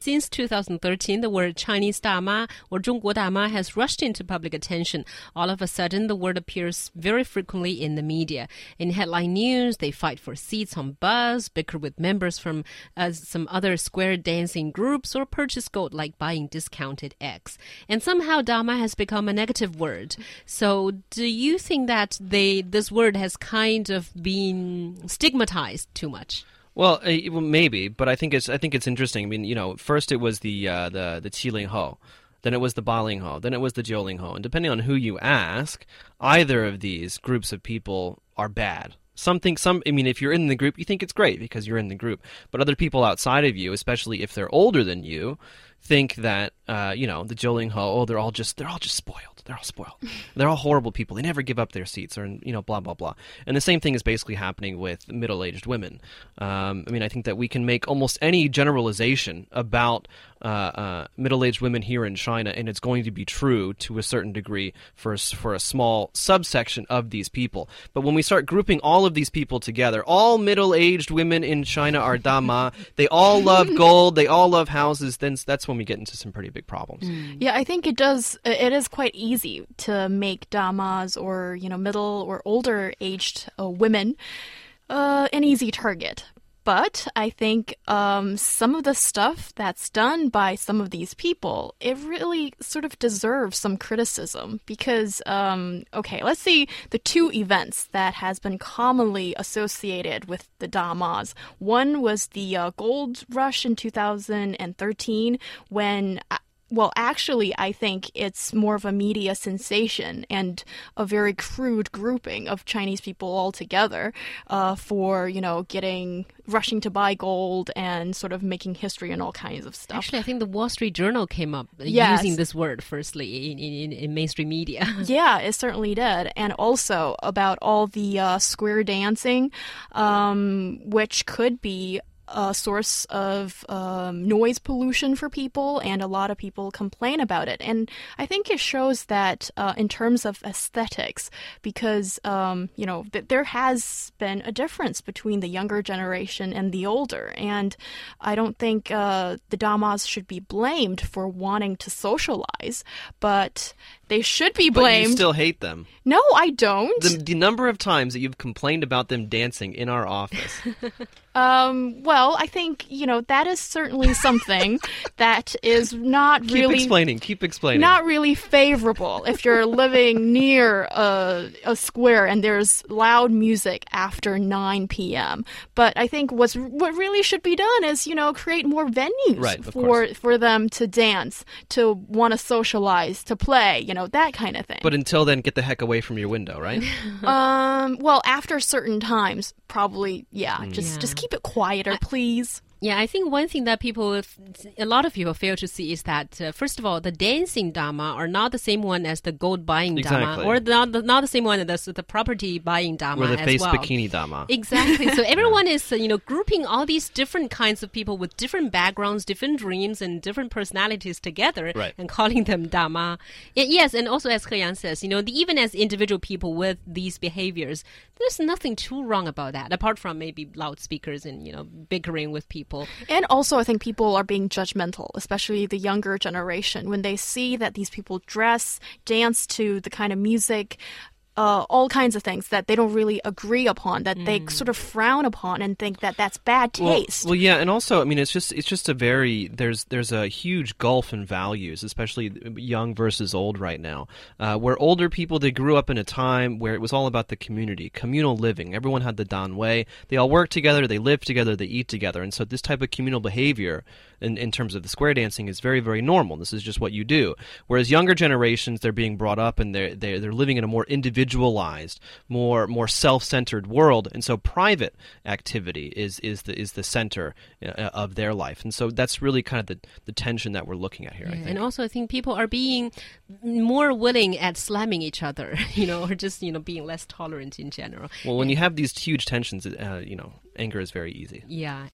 Since 2013, the word Chinese Dama or 中国大妈 has rushed into public attention. All of a sudden, the word appears very frequently in the media. In headline news, they fight for seats on bus, bicker with members from uh, some other square dancing groups, or purchase gold like buying discounted eggs. And somehow, Dama has become a negative word. So, do you think that they this word has kind of been stigmatized too much? Well, uh, well, maybe, but I think it's I think it's interesting. I mean, you know, first it was the uh, the the Qiling Ho, then it was the Baling Ho, then it was the Jiuling Ho, and depending on who you ask, either of these groups of people are bad. Something, some. I mean, if you're in the group, you think it's great because you're in the group. But other people outside of you, especially if they're older than you, think that uh, you know the Jiuling Ho. Oh, they're all just they're all just spoiled. They're all spoiled. They're all horrible people. They never give up their seats, or you know, blah blah blah. And the same thing is basically happening with middle-aged women. Um, I mean, I think that we can make almost any generalization about uh, uh, middle-aged women here in China, and it's going to be true to a certain degree for a, for a small subsection of these people. But when we start grouping all of these people together, all middle-aged women in China are dama. they all love gold. They all love houses. Then that's when we get into some pretty big problems. Yeah, I think it does. It is quite easy to make damas or you know middle or older aged uh, women uh, an easy target. But I think um, some of the stuff that's done by some of these people, it really sort of deserves some criticism because, um, okay, let's see the two events that has been commonly associated with the Damas. One was the uh, gold rush in 2013 when uh, well, actually, I think it's more of a media sensation and a very crude grouping of Chinese people all together uh, for, you know, getting, rushing to buy gold and sort of making history and all kinds of stuff. Actually, I think the Wall Street Journal came up uh, Yes. using this word firstly in, in, in mainstream media. Yeah, it certainly did. And also about all the uh, square dancing, um, which could be a source of um, noise pollution for people, and a lot of people complain about it. And I think it shows that uh, in terms of aesthetics, because um, you know th- there has been a difference between the younger generation and the older, and I don't think uh, the damas should be blamed for wanting to socialize, but they should be blamed. But you still hate them. No, I don't. The, the number of times that you've complained about them dancing in our office. Um, well, I think you know that is certainly something that is not keep really explaining. Keep explaining. not really favorable if you're living near a, a square and there's loud music after 9 p.m. But I think what's what really should be done is you know create more venues Right, for course. for them to dance, to want to socialize, to play, you know that kind of thing. But until then, get the heck away from your window, right? um, well, after certain times, probably yeah. Mm. Just Yeah. just keep it quieter, please. Yeah, I think one thing that people, a lot of people fail to see is that, uh, first of all, the dancing Dama are not the same one as the gold buying Exactly. or not the, not the same one as the property buying Dama. or the as face well. bikini Dama. Exactly. So everyone is, uh, you know, grouping all these different kinds of people with different backgrounds, different dreams, and different personalities together, Right. and calling them Dama. Yes, and also as He Yang says, you know, the, even as individual people with these behaviors, there's nothing too wrong about that, apart from maybe loudspeakers and you know bickering with people. And also, I think people are being judgmental, especially the younger generation, when they see that these people dress, dance to the kind of music, uh, all kinds of things that they don't really agree upon, that they sort of frown upon and think that that's bad taste. Well, yeah, and also, I mean, it's just it's just a very there's there's a huge gulf in values, especially young versus old right now. Uh, where older people they grew up in a time where it was all about the community, communal living. Everyone had the danwei. They all work together, they live together, they eat together, and so this type of communal behavior, in in terms of the square dancing, is very very normal. This is just what you do. Whereas younger generations, they're being brought up and they're they're, they're living in a more individualized, more more self-centered world, and so private activity is is the is the center uh, of their life, and so that's really kind of the the tension that we're looking at here. I think. And also, I think people are being more willing at slamming each other, you know, or just you know being less tolerant in general. well, when you have these huge tensions, uh, you know, anger is very easy. Yeah,